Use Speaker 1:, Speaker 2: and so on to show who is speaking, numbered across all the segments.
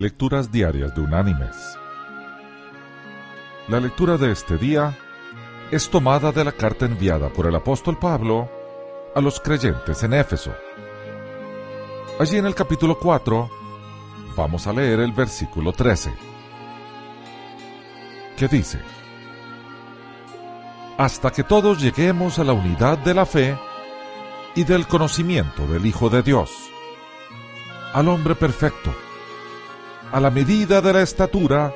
Speaker 1: Lecturas Diarias de Unánimes. La lectura de este día es tomada de la carta enviada por el apóstol Pablo a los creyentes en Éfeso. Allí en el capítulo 4 vamos a leer el versículo 13, que dice, Hasta que todos lleguemos a la unidad de la fe y del conocimiento del Hijo de Dios, al hombre perfecto, a la medida de la estatura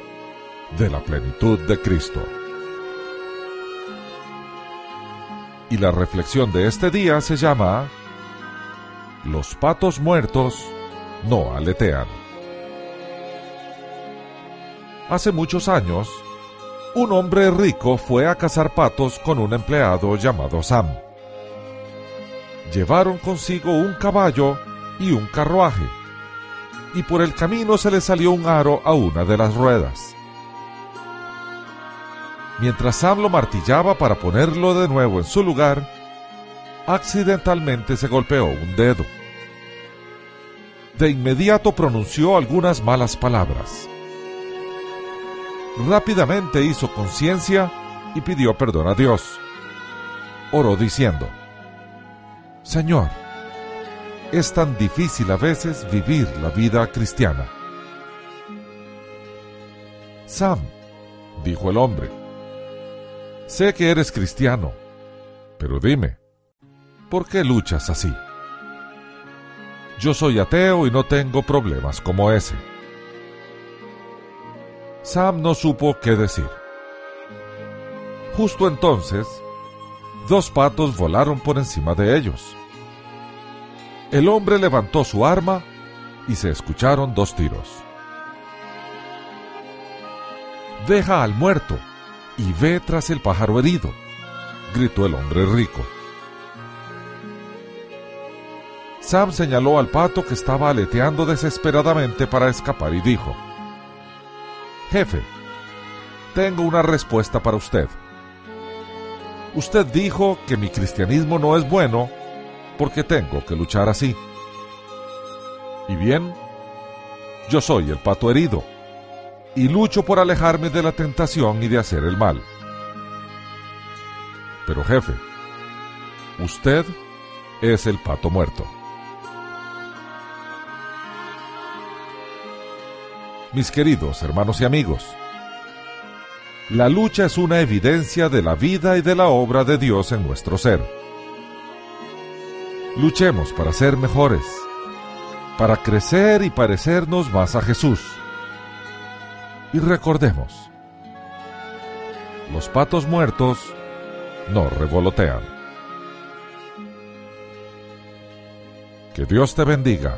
Speaker 1: de la plenitud de Cristo. Y la reflexión de este día se llama Los patos muertos no aletean. Hace muchos años, un hombre rico fue a cazar patos con un empleado llamado Sam. Llevaron consigo un caballo y un carruaje y por el camino se le salió un aro a una de las ruedas. Mientras Sam lo martillaba para ponerlo de nuevo en su lugar, accidentalmente se golpeó un dedo. De inmediato pronunció algunas malas palabras. Rápidamente hizo conciencia y pidió perdón a Dios. Oró diciendo, Señor, es tan difícil a veces vivir la vida cristiana. Sam, dijo el hombre, sé que eres cristiano, pero dime, ¿por qué luchas así? Yo soy ateo y no tengo problemas como ese. Sam no supo qué decir. Justo entonces, dos patos volaron por encima de ellos el hombre levantó su arma y se escucharon dos tiros. Deja al muerto y ve tras el pájaro herido, gritó el hombre rico. Sam señaló al pato que estaba aleteando desesperadamente para escapar y dijo, Jefe, tengo una respuesta para usted. Usted dijo que mi cristianismo no es bueno porque tengo que luchar así. Y bien, yo soy el pato herido, y lucho por alejarme de la tentación y de hacer el mal. Pero jefe, usted es el pato muerto. Mis queridos hermanos y amigos, la lucha es una evidencia de la vida y de la obra de Dios en nuestro ser. Luchemos para ser mejores, para crecer y parecernos más a Jesús. Y recordemos, los patos muertos no revolotean. Que Dios te bendiga